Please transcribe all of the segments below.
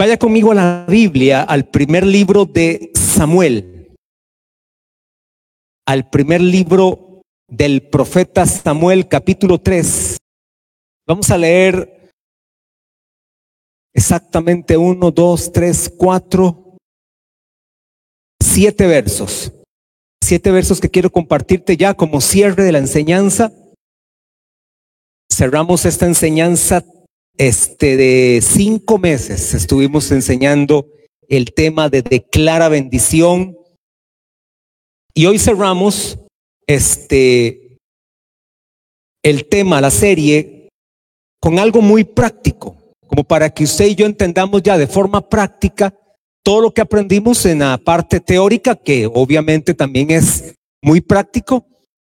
Vaya conmigo a la Biblia, al primer libro de Samuel, al primer libro del profeta Samuel, capítulo 3. Vamos a leer exactamente uno, dos, tres, cuatro, siete versos. Siete versos que quiero compartirte ya como cierre de la enseñanza. Cerramos esta enseñanza este, de cinco meses estuvimos enseñando el tema de declara bendición. Y hoy cerramos este, el tema, la serie, con algo muy práctico, como para que usted y yo entendamos ya de forma práctica todo lo que aprendimos en la parte teórica, que obviamente también es muy práctico.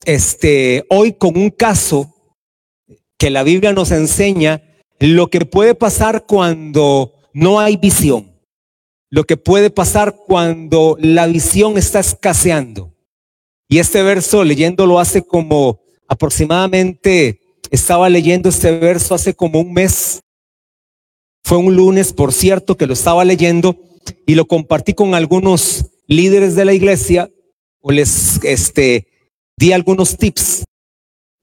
Este, hoy con un caso que la Biblia nos enseña lo que puede pasar cuando no hay visión, lo que puede pasar cuando la visión está escaseando. Y este verso leyéndolo hace como aproximadamente, estaba leyendo este verso hace como un mes. Fue un lunes, por cierto, que lo estaba leyendo y lo compartí con algunos líderes de la iglesia o les este, di algunos tips.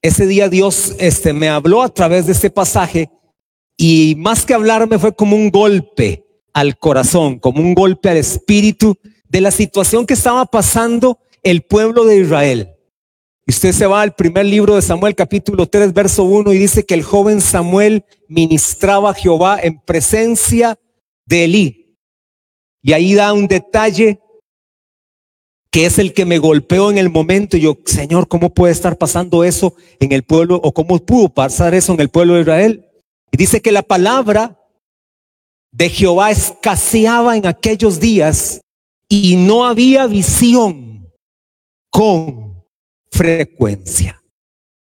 Ese día Dios este, me habló a través de este pasaje y más que hablarme fue como un golpe al corazón, como un golpe al espíritu de la situación que estaba pasando el pueblo de Israel. Usted se va al primer libro de Samuel, capítulo 3, verso 1, y dice que el joven Samuel ministraba a Jehová en presencia de Elí. Y ahí da un detalle que es el que me golpeó en el momento. Y yo, Señor, ¿cómo puede estar pasando eso en el pueblo o cómo pudo pasar eso en el pueblo de Israel? Y dice que la palabra de Jehová escaseaba en aquellos días y no había visión con frecuencia.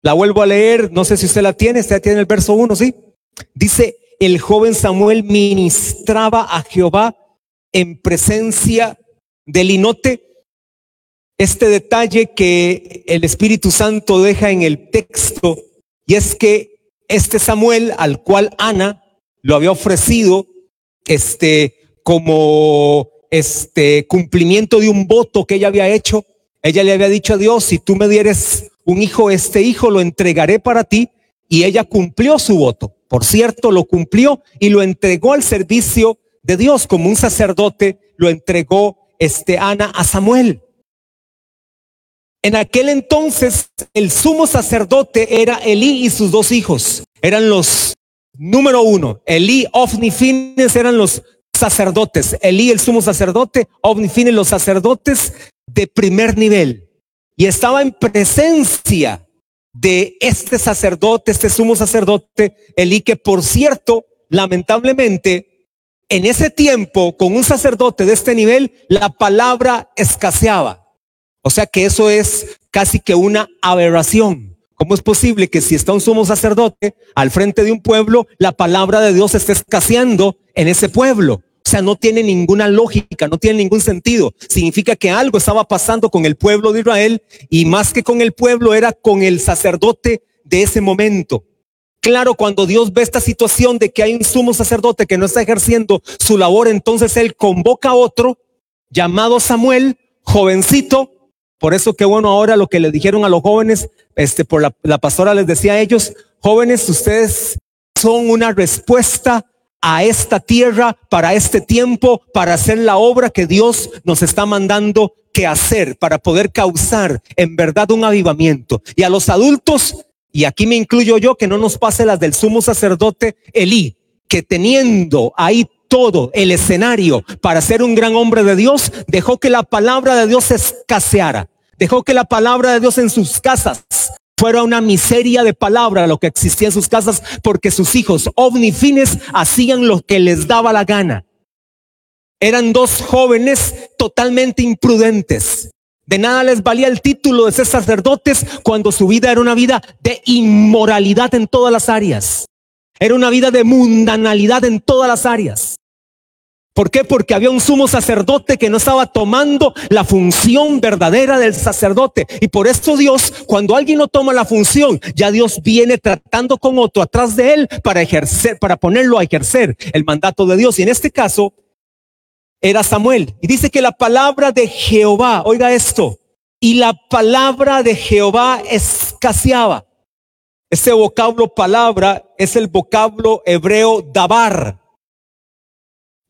La vuelvo a leer, no sé si usted la tiene, usted tiene el verso 1, ¿sí? Dice, el joven Samuel ministraba a Jehová en presencia del linote. Este detalle que el Espíritu Santo deja en el texto, y es que este Samuel al cual Ana lo había ofrecido este como este cumplimiento de un voto que ella había hecho. Ella le había dicho a Dios, si tú me dieres un hijo, este hijo lo entregaré para ti. Y ella cumplió su voto. Por cierto, lo cumplió y lo entregó al servicio de Dios como un sacerdote, lo entregó este Ana a Samuel. En aquel entonces el sumo sacerdote era Elí y sus dos hijos. Eran los número uno. Elí, Ofni, Fines eran los sacerdotes. Elí el sumo sacerdote, Ofni, Fines los sacerdotes de primer nivel. Y estaba en presencia de este sacerdote, este sumo sacerdote, Elí, que por cierto, lamentablemente, en ese tiempo, con un sacerdote de este nivel, la palabra escaseaba. O sea que eso es casi que una aberración. ¿Cómo es posible que si está un sumo sacerdote al frente de un pueblo, la palabra de Dios esté escaseando en ese pueblo? O sea, no tiene ninguna lógica, no tiene ningún sentido. Significa que algo estaba pasando con el pueblo de Israel y más que con el pueblo era con el sacerdote de ese momento. Claro, cuando Dios ve esta situación de que hay un sumo sacerdote que no está ejerciendo su labor, entonces Él convoca a otro llamado Samuel, jovencito, por eso qué bueno ahora lo que le dijeron a los jóvenes, este, por la, la pastora les decía a ellos, jóvenes, ustedes son una respuesta a esta tierra, para este tiempo, para hacer la obra que Dios nos está mandando que hacer, para poder causar en verdad un avivamiento. Y a los adultos, y aquí me incluyo yo, que no nos pase las del sumo sacerdote Elí, que teniendo ahí todo el escenario para ser un gran hombre de Dios, dejó que la palabra de Dios escaseara. Dejó que la palabra de Dios en sus casas fuera una miseria de palabra lo que existía en sus casas porque sus hijos ovnifines hacían lo que les daba la gana. Eran dos jóvenes totalmente imprudentes. De nada les valía el título de ser sacerdotes cuando su vida era una vida de inmoralidad en todas las áreas. Era una vida de mundanalidad en todas las áreas. ¿Por qué? Porque había un sumo sacerdote que no estaba tomando la función verdadera del sacerdote. Y por esto Dios, cuando alguien no toma la función, ya Dios viene tratando con otro atrás de él para ejercer, para ponerlo a ejercer el mandato de Dios. Y en este caso era Samuel. Y dice que la palabra de Jehová, oiga esto, y la palabra de Jehová escaseaba. Ese vocablo palabra es el vocablo hebreo dabar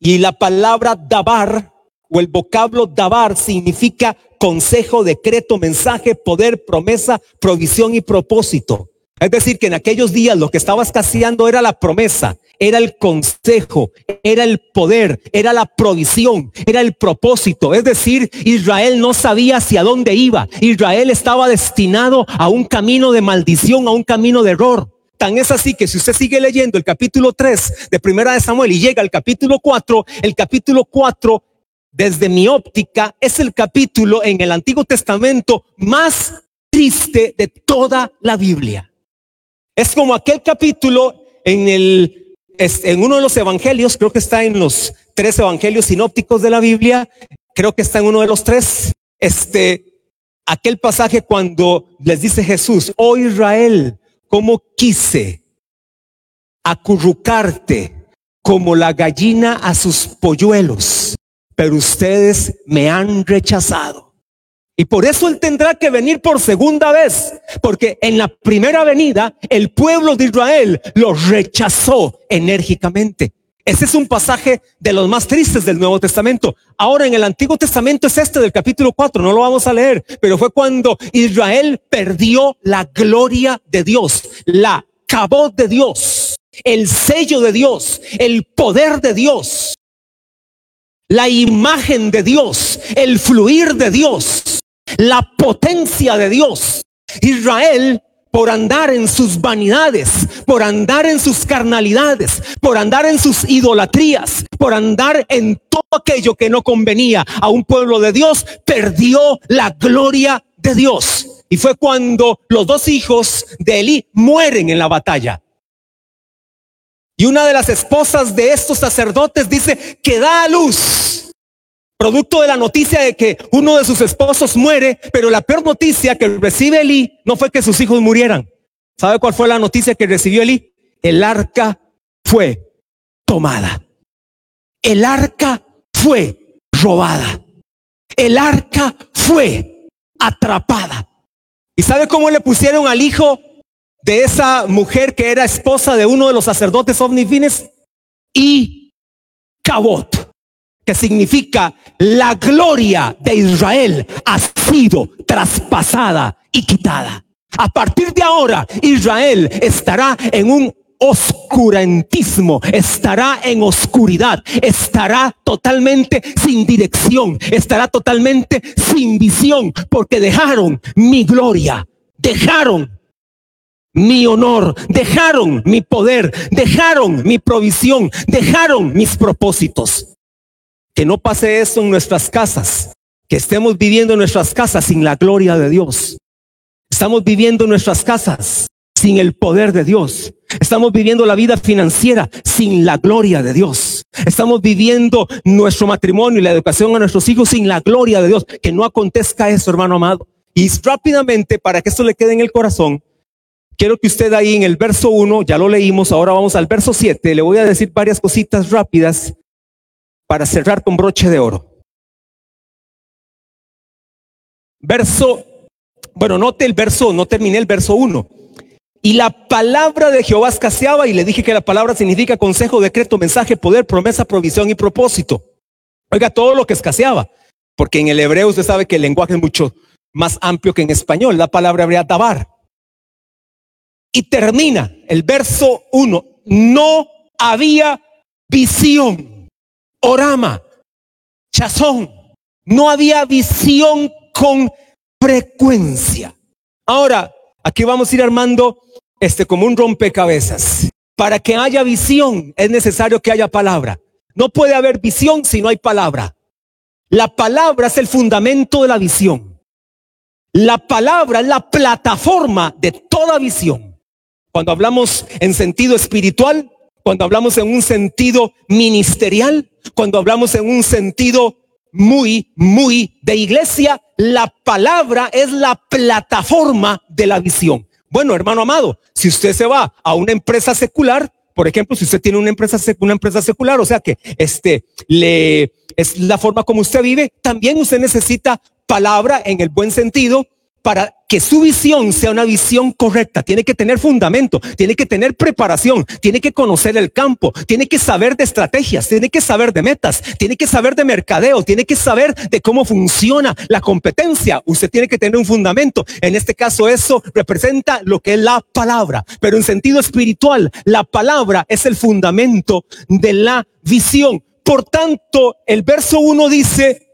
y la palabra dabar o el vocablo dabar significa consejo, decreto, mensaje, poder, promesa, provisión y propósito. Es decir, que en aquellos días lo que estaba escaseando era la promesa, era el consejo, era el poder, era la provisión, era el propósito. Es decir, Israel no sabía hacia dónde iba. Israel estaba destinado a un camino de maldición, a un camino de error. Tan es así que si usted sigue leyendo el capítulo 3 de Primera de Samuel y llega al capítulo 4, el capítulo 4, desde mi óptica, es el capítulo en el Antiguo Testamento más triste de toda la Biblia. Es como aquel capítulo en el en uno de los evangelios, creo que está en los tres evangelios sinópticos de la Biblia, creo que está en uno de los tres, este, aquel pasaje cuando les dice Jesús, oh Israel, cómo quise acurrucarte como la gallina a sus polluelos, pero ustedes me han rechazado. Y por eso Él tendrá que venir por segunda vez, porque en la primera venida el pueblo de Israel lo rechazó enérgicamente. Ese es un pasaje de los más tristes del Nuevo Testamento. Ahora en el Antiguo Testamento es este del capítulo 4, no lo vamos a leer, pero fue cuando Israel perdió la gloria de Dios, la cabot de Dios, el sello de Dios, el poder de Dios, la imagen de Dios, el fluir de Dios, la potencia de Dios. Israel por andar en sus vanidades, por andar en sus carnalidades, por andar en sus idolatrías, por andar en todo aquello que no convenía a un pueblo de Dios, perdió la gloria de Dios. Y fue cuando los dos hijos de Elí mueren en la batalla. Y una de las esposas de estos sacerdotes dice que da a luz producto de la noticia de que uno de sus esposos muere, pero la peor noticia que recibe Eli no fue que sus hijos murieran. ¿Sabe cuál fue la noticia que recibió Eli? El arca fue tomada. El arca fue robada. El arca fue atrapada. ¿Y sabe cómo le pusieron al hijo de esa mujer que era esposa de uno de los sacerdotes omnifines? Y Cabot que significa la gloria de Israel ha sido traspasada y quitada. A partir de ahora, Israel estará en un oscurantismo, estará en oscuridad, estará totalmente sin dirección, estará totalmente sin visión, porque dejaron mi gloria, dejaron mi honor, dejaron mi poder, dejaron mi provisión, dejaron mis propósitos. Que no pase eso en nuestras casas, que estemos viviendo en nuestras casas sin la gloria de Dios. Estamos viviendo en nuestras casas sin el poder de Dios. Estamos viviendo la vida financiera sin la gloria de Dios. Estamos viviendo nuestro matrimonio y la educación a nuestros hijos sin la gloria de Dios. Que no acontezca eso, hermano amado. Y rápidamente, para que esto le quede en el corazón, quiero que usted ahí en el verso 1, ya lo leímos, ahora vamos al verso 7, le voy a decir varias cositas rápidas para cerrar con broche de oro. Verso, bueno, note el verso, no terminé el verso 1. Y la palabra de Jehová escaseaba y le dije que la palabra significa consejo, decreto, mensaje, poder, promesa, provisión y propósito. Oiga, todo lo que escaseaba, porque en el hebreo usted sabe que el lenguaje es mucho más amplio que en español, la palabra habría tabar. Y termina el verso 1, no había visión. Orama, Chazón. No había visión con frecuencia. Ahora, aquí vamos a ir armando este como un rompecabezas. Para que haya visión es necesario que haya palabra. No puede haber visión si no hay palabra. La palabra es el fundamento de la visión. La palabra es la plataforma de toda visión. Cuando hablamos en sentido espiritual, cuando hablamos en un sentido ministerial, cuando hablamos en un sentido muy, muy de iglesia, la palabra es la plataforma de la visión. Bueno, hermano amado, si usted se va a una empresa secular, por ejemplo, si usted tiene una empresa, una empresa secular, o sea que este le es la forma como usted vive, también usted necesita palabra en el buen sentido para que su visión sea una visión correcta, tiene que tener fundamento, tiene que tener preparación, tiene que conocer el campo, tiene que saber de estrategias, tiene que saber de metas, tiene que saber de mercadeo, tiene que saber de cómo funciona la competencia. Usted tiene que tener un fundamento. En este caso eso representa lo que es la palabra, pero en sentido espiritual, la palabra es el fundamento de la visión. Por tanto, el verso 1 dice,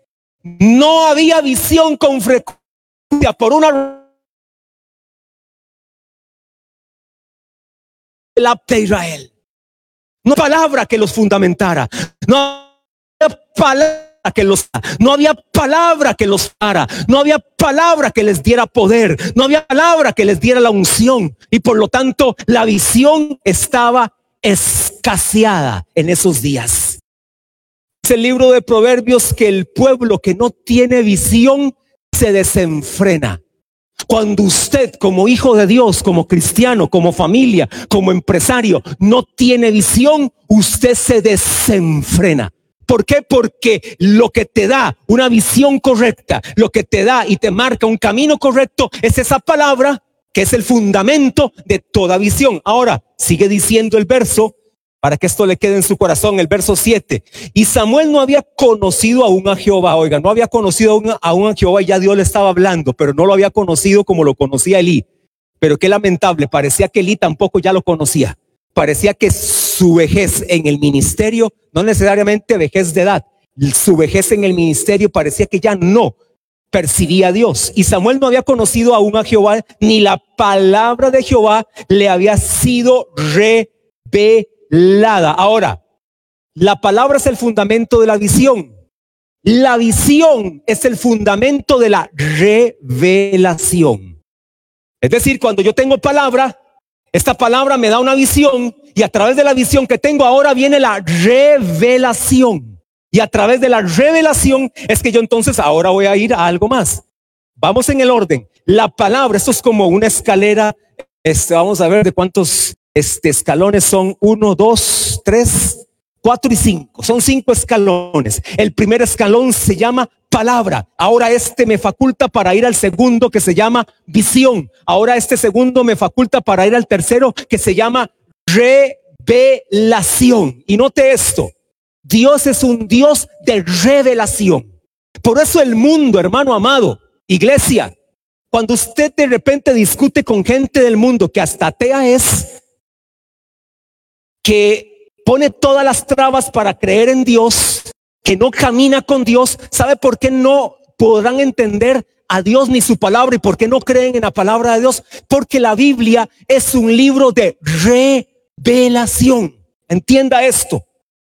no había visión con frecuencia por una de Israel. No palabra que los fundamentara. No había palabra que los no había palabra que los para, no había palabra que les diera poder, no había palabra que les diera la unción y por lo tanto la visión estaba escaseada en esos días. Es el libro de Proverbios que el pueblo que no tiene visión se desenfrena. Cuando usted como hijo de Dios, como cristiano, como familia, como empresario, no tiene visión, usted se desenfrena. ¿Por qué? Porque lo que te da una visión correcta, lo que te da y te marca un camino correcto, es esa palabra que es el fundamento de toda visión. Ahora, sigue diciendo el verso, para que esto le quede en su corazón, el verso 7. Y Samuel no había conocido aún a Jehová, oiga, no había conocido aún, a Jehová y ya Dios le estaba hablando, pero no lo había conocido como lo conocía Elí. Pero qué lamentable, parecía que Elí tampoco ya lo conocía. Parecía que su vejez en el ministerio, no necesariamente vejez de edad, su vejez en el ministerio parecía que ya no percibía a Dios. Y Samuel no había conocido aún a Jehová, ni la palabra de Jehová le había sido revelada Ahora, la palabra es el fundamento de la visión. La visión es el fundamento de la revelación. Es decir, cuando yo tengo palabra, esta palabra me da una visión y a través de la visión que tengo ahora viene la revelación. Y a través de la revelación es que yo entonces ahora voy a ir a algo más. Vamos en el orden. La palabra, esto es como una escalera. Este, vamos a ver de cuántos este, escalones son uno, dos, tres, cuatro y cinco. Son cinco escalones. El primer escalón se llama palabra. Ahora este me faculta para ir al segundo que se llama visión. Ahora este segundo me faculta para ir al tercero que se llama revelación. Y note esto. Dios es un Dios de revelación. Por eso el mundo, hermano amado, iglesia, cuando usted de repente discute con gente del mundo que hasta atea es, que pone todas las trabas para creer en Dios, que no camina con Dios, ¿sabe por qué no podrán entender a Dios ni su palabra y por qué no creen en la palabra de Dios? Porque la Biblia es un libro de revelación. Entienda esto.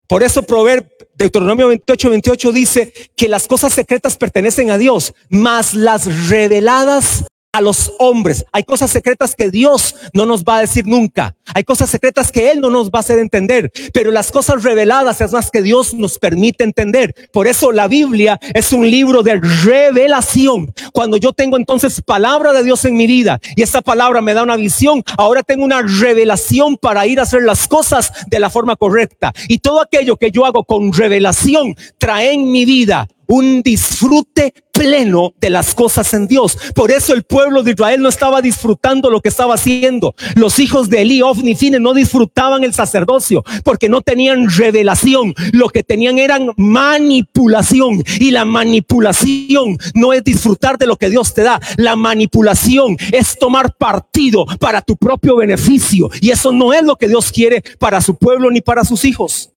Por eso Proverbio Deuteronomio 28, 28 dice que las cosas secretas pertenecen a Dios, mas las reveladas a los hombres. Hay cosas secretas que Dios no nos va a decir nunca. Hay cosas secretas que Él no nos va a hacer entender. Pero las cosas reveladas es más que Dios nos permite entender. Por eso la Biblia es un libro de revelación. Cuando yo tengo entonces palabra de Dios en mi vida y esa palabra me da una visión, ahora tengo una revelación para ir a hacer las cosas de la forma correcta. Y todo aquello que yo hago con revelación trae en mi vida un disfrute pleno de las cosas en Dios. Por eso el pueblo de Israel no estaba disfrutando lo que estaba haciendo. Los hijos de Eli, Ofni, Fine no disfrutaban el sacerdocio porque no tenían revelación. Lo que tenían eran manipulación. Y la manipulación no es disfrutar de lo que Dios te da. La manipulación es tomar partido para tu propio beneficio. Y eso no es lo que Dios quiere para su pueblo ni para sus hijos.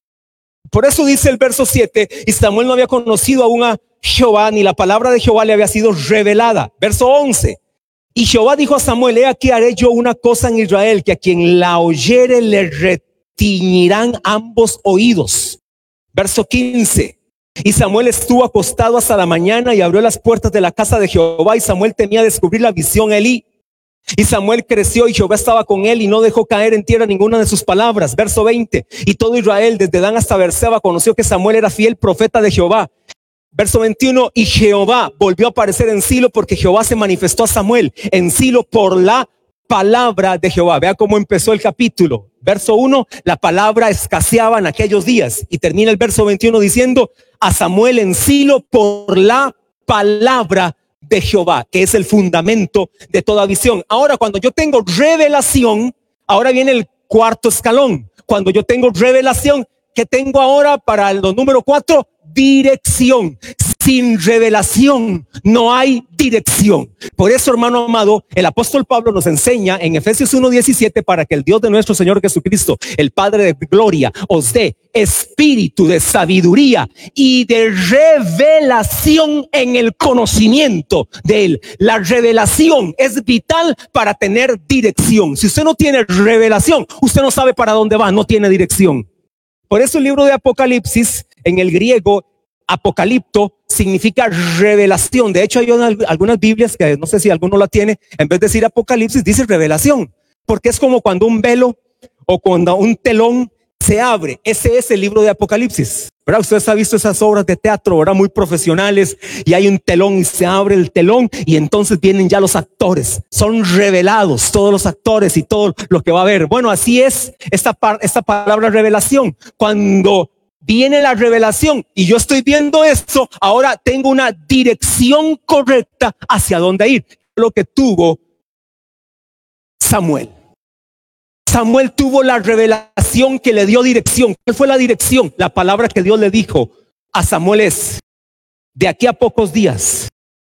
Por eso dice el verso 7, y Samuel no había conocido aún a Jehová, ni la palabra de Jehová le había sido revelada. Verso 11. Y Jehová dijo a Samuel, he aquí haré yo una cosa en Israel, que a quien la oyere le retiñirán ambos oídos. Verso 15. Y Samuel estuvo acostado hasta la mañana y abrió las puertas de la casa de Jehová y Samuel temía descubrir la visión a. Y Samuel creció y Jehová estaba con él y no dejó caer en tierra ninguna de sus palabras. Verso 20. Y todo Israel, desde Dan hasta Berseba, conoció que Samuel era fiel profeta de Jehová. Verso 21. Y Jehová volvió a aparecer en Silo porque Jehová se manifestó a Samuel en Silo por la palabra de Jehová. Vea cómo empezó el capítulo. Verso 1, la palabra escaseaba en aquellos días. Y termina el verso 21 diciendo a Samuel en Silo por la palabra de Jehová, que es el fundamento de toda visión. Ahora, cuando yo tengo revelación, ahora viene el cuarto escalón. Cuando yo tengo revelación, que tengo ahora para el número cuatro? Dirección. Sin revelación no hay dirección. Por eso, hermano amado, el apóstol Pablo nos enseña en Efesios 1:17 para que el Dios de nuestro Señor Jesucristo, el Padre de gloria, os dé espíritu de sabiduría y de revelación en el conocimiento de Él. La revelación es vital para tener dirección. Si usted no tiene revelación, usted no sabe para dónde va, no tiene dirección. Por eso el libro de Apocalipsis en el griego apocalipto significa revelación. De hecho, hay algunas Biblias que no sé si alguno la tiene, en vez de decir apocalipsis, dice revelación, porque es como cuando un velo o cuando un telón se abre. Ese es el libro de Apocalipsis. ¿Verdad? Ustedes han visto esas obras de teatro, ¿verdad? Muy profesionales y hay un telón y se abre el telón y entonces vienen ya los actores. Son revelados todos los actores y todo lo que va a haber. Bueno, así es esta, esta palabra revelación. Cuando viene la revelación y yo estoy viendo esto, ahora tengo una dirección correcta hacia dónde ir. Lo que tuvo Samuel. Samuel tuvo la revelación que le dio dirección. ¿Cuál fue la dirección? La palabra que Dios le dijo a Samuel es, de aquí a pocos días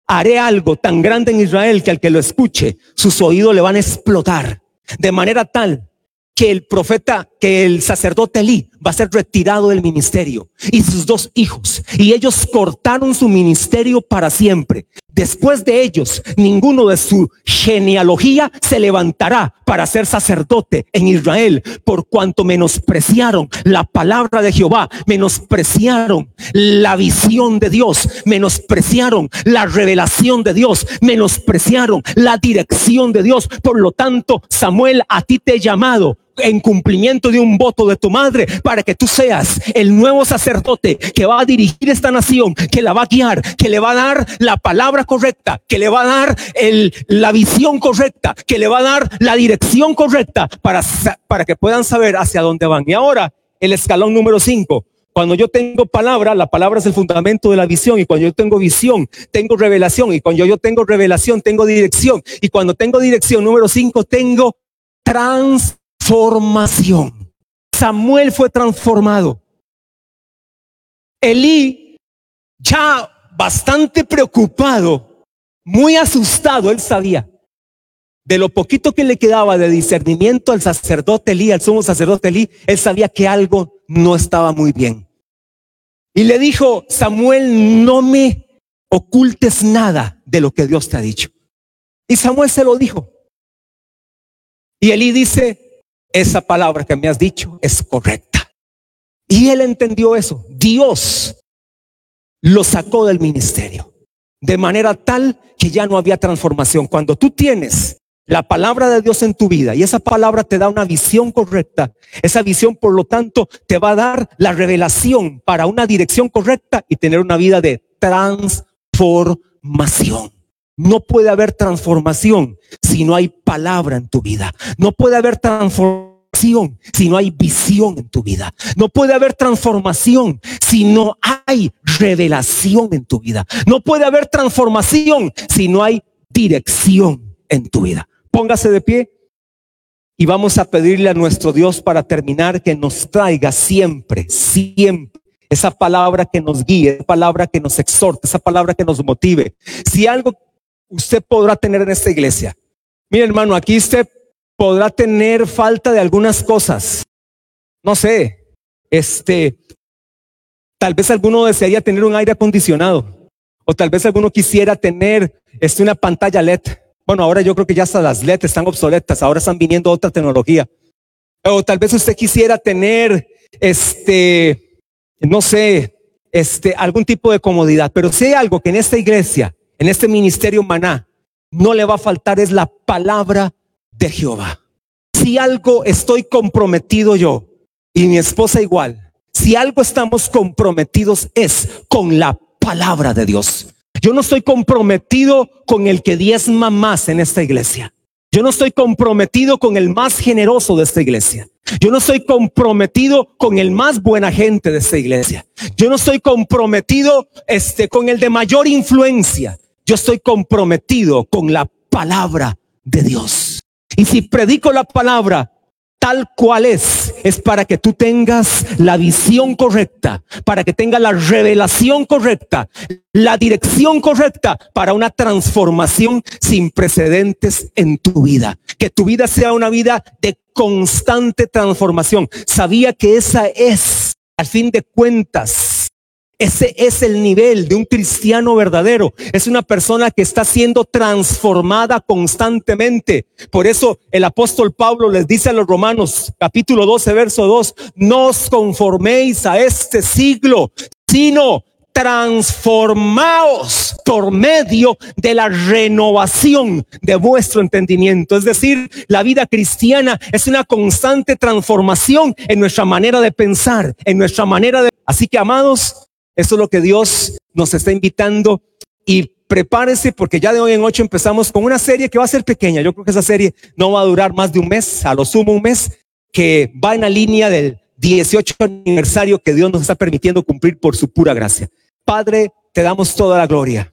haré algo tan grande en Israel que al que lo escuche, sus oídos le van a explotar. De manera tal que el profeta, que el sacerdote Elí va a ser retirado del ministerio y sus dos hijos. Y ellos cortaron su ministerio para siempre. Después de ellos, ninguno de su genealogía se levantará para ser sacerdote en Israel, por cuanto menospreciaron la palabra de Jehová, menospreciaron la visión de Dios, menospreciaron la revelación de Dios, menospreciaron la dirección de Dios. Por lo tanto, Samuel, a ti te he llamado en cumplimiento de un voto de tu madre para que tú seas el nuevo sacerdote que va a dirigir esta nación, que la va a guiar, que le va a dar la palabra correcta, que le va a dar el, la visión correcta, que le va a dar la dirección correcta para, para que puedan saber hacia dónde van. Y ahora el escalón número cinco. Cuando yo tengo palabra, la palabra es el fundamento de la visión. Y cuando yo tengo visión, tengo revelación. Y cuando yo tengo revelación, tengo dirección. Y cuando tengo dirección, número cinco, tengo trans formación. Samuel fue transformado. Elí, ya bastante preocupado, muy asustado, él sabía de lo poquito que le quedaba de discernimiento al sacerdote Elí, al sumo sacerdote Elí, él sabía que algo no estaba muy bien. Y le dijo, Samuel, no me ocultes nada de lo que Dios te ha dicho. Y Samuel se lo dijo. Y Elí dice, esa palabra que me has dicho es correcta. Y él entendió eso. Dios lo sacó del ministerio de manera tal que ya no había transformación. Cuando tú tienes la palabra de Dios en tu vida y esa palabra te da una visión correcta, esa visión por lo tanto te va a dar la revelación para una dirección correcta y tener una vida de transformación. No puede haber transformación si no hay palabra en tu vida. No puede haber transformación si no hay visión en tu vida. No puede haber transformación si no hay revelación en tu vida. No puede haber transformación si no hay dirección en tu vida. Póngase de pie y vamos a pedirle a nuestro Dios para terminar que nos traiga siempre, siempre esa palabra que nos guíe, esa palabra que nos exhorte, esa palabra que nos motive. Si algo usted podrá tener en esta iglesia. Mire hermano, aquí usted podrá tener falta de algunas cosas. No sé, este, tal vez alguno desearía tener un aire acondicionado. O tal vez alguno quisiera tener este, una pantalla LED. Bueno, ahora yo creo que ya hasta las LED están obsoletas, ahora están viniendo otra tecnología. O tal vez usted quisiera tener, este, no sé, este, algún tipo de comodidad. Pero si hay algo que en esta iglesia en este ministerio maná, no le va a faltar es la palabra de Jehová. Si algo estoy comprometido yo y mi esposa igual, si algo estamos comprometidos es con la palabra de Dios. Yo no estoy comprometido con el que diezma más en esta iglesia. Yo no estoy comprometido con el más generoso de esta iglesia. Yo no estoy comprometido con el más buena gente de esta iglesia. Yo no estoy comprometido este con el de mayor influencia. Yo estoy comprometido con la palabra de Dios. Y si predico la palabra tal cual es, es para que tú tengas la visión correcta, para que tengas la revelación correcta, la dirección correcta para una transformación sin precedentes en tu vida. Que tu vida sea una vida de constante transformación. Sabía que esa es, al fin de cuentas, ese es el nivel de un cristiano verdadero. Es una persona que está siendo transformada constantemente. Por eso el apóstol Pablo les dice a los romanos, capítulo 12, verso 2, no os conforméis a este siglo, sino transformaos por medio de la renovación de vuestro entendimiento. Es decir, la vida cristiana es una constante transformación en nuestra manera de pensar, en nuestra manera de... Así que, amados, eso es lo que Dios nos está invitando y prepárese porque ya de hoy en ocho empezamos con una serie que va a ser pequeña. Yo creo que esa serie no va a durar más de un mes, a lo sumo un mes, que va en la línea del 18 aniversario que Dios nos está permitiendo cumplir por su pura gracia. Padre, te damos toda la gloria.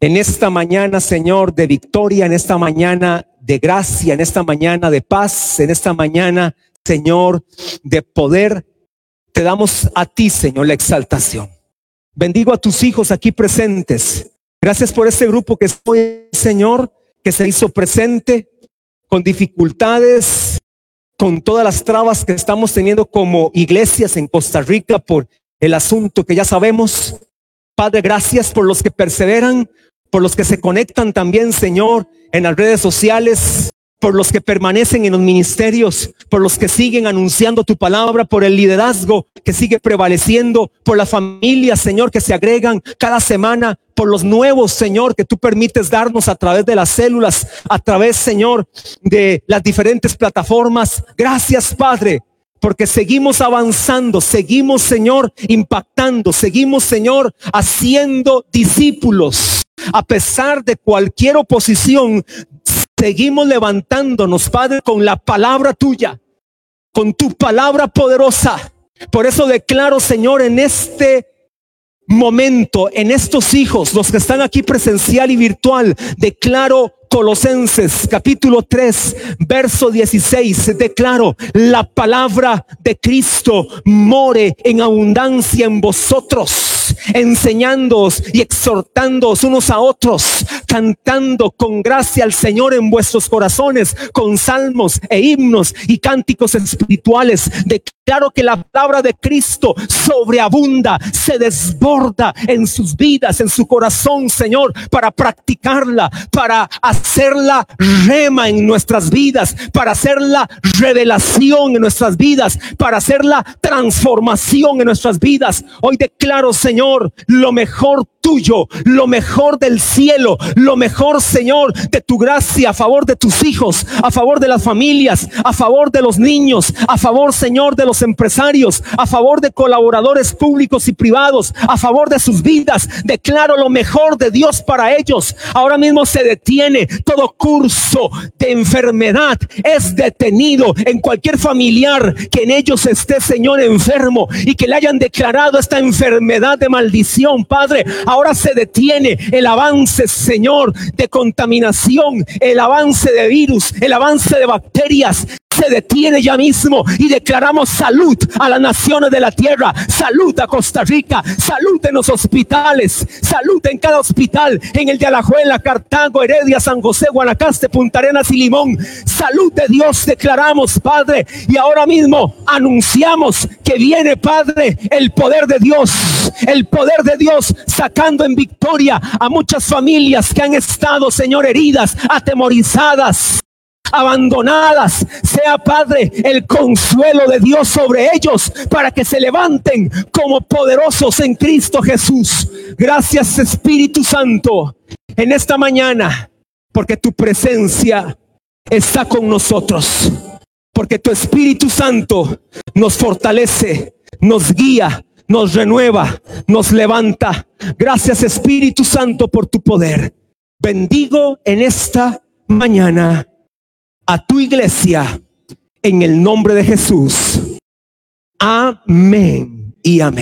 En esta mañana, Señor, de victoria, en esta mañana de gracia, en esta mañana de paz, en esta mañana, Señor, de poder te damos a ti, Señor, la exaltación. Bendigo a tus hijos aquí presentes. Gracias por este grupo que estoy, Señor, que se hizo presente con dificultades, con todas las trabas que estamos teniendo como iglesias en Costa Rica por el asunto que ya sabemos. Padre, gracias por los que perseveran, por los que se conectan también, Señor, en las redes sociales, por los que permanecen en los ministerios, por los que siguen anunciando tu palabra, por el liderazgo que sigue prevaleciendo, por las familias, Señor, que se agregan cada semana, por los nuevos, Señor, que tú permites darnos a través de las células, a través, Señor, de las diferentes plataformas. Gracias, Padre, porque seguimos avanzando, seguimos, Señor, impactando, seguimos, Señor, haciendo discípulos. A pesar de cualquier oposición, seguimos levantándonos, Padre, con la palabra tuya, con tu palabra poderosa. Por eso declaro, Señor, en este momento, en estos hijos, los que están aquí presencial y virtual, declaro Colosenses capítulo 3, verso 16, declaro, la palabra de Cristo more en abundancia en vosotros, enseñándoos y exhortándoos unos a otros, cantando con gracia al Señor en vuestros corazones, con salmos e himnos y cánticos espirituales. Declaro que la palabra de Cristo sobreabunda, se desborda en sus vidas, en su corazón, Señor, para practicarla, para hacer hacerla rema en nuestras vidas, para hacer la revelación en nuestras vidas, para hacer la transformación en nuestras vidas. Hoy declaro, Señor, lo mejor tuyo, lo mejor del cielo, lo mejor, Señor, de tu gracia a favor de tus hijos, a favor de las familias, a favor de los niños, a favor, Señor, de los empresarios, a favor de colaboradores públicos y privados, a favor de sus vidas. Declaro lo mejor de Dios para ellos. Ahora mismo se detiene todo curso de enfermedad, es detenido en cualquier familiar que en ellos esté, Señor, enfermo y que le hayan declarado esta enfermedad de maldición, Padre. Ahora se detiene el avance, Señor, de contaminación, el avance de virus, el avance de bacterias se detiene ya mismo y declaramos salud a las naciones de la tierra, salud a Costa Rica, salud en los hospitales, salud en cada hospital, en el de Alajuela, Cartago, Heredia, San José, Guanacaste, Punta Arenas y Limón. Salud de Dios declaramos, Padre, y ahora mismo anunciamos que viene, Padre, el poder de Dios, el poder de Dios sacando en victoria a muchas familias que han estado, Señor, heridas, atemorizadas abandonadas. Sea, Padre, el consuelo de Dios sobre ellos para que se levanten como poderosos en Cristo Jesús. Gracias, Espíritu Santo. En esta mañana porque tu presencia está con nosotros, porque tu Espíritu Santo nos fortalece, nos guía, nos renueva, nos levanta. Gracias Espíritu Santo por tu poder. Bendigo en esta mañana a tu iglesia en el nombre de Jesús. Amén y amén.